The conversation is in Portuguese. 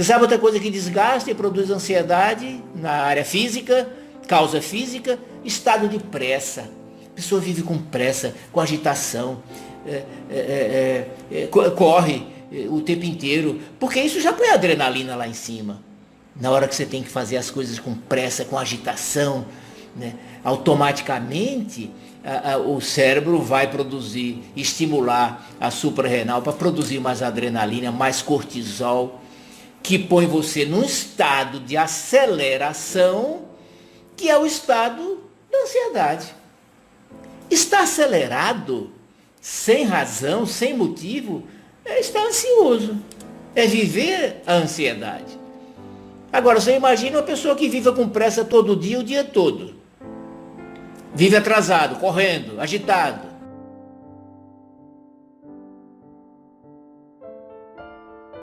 Você sabe outra coisa que desgasta e produz ansiedade na área física, causa física? Estado de pressa. A pessoa vive com pressa, com agitação, é, é, é, corre o tempo inteiro, porque isso já põe adrenalina lá em cima. Na hora que você tem que fazer as coisas com pressa, com agitação, né? automaticamente a, a, o cérebro vai produzir, estimular a suprarrenal para produzir mais adrenalina, mais cortisol, que põe você num estado de aceleração, que é o estado da ansiedade. Está acelerado, sem razão, sem motivo, é estar ansioso. É viver a ansiedade. Agora, você imagina uma pessoa que vive com pressa todo dia, o dia todo. Vive atrasado, correndo, agitado.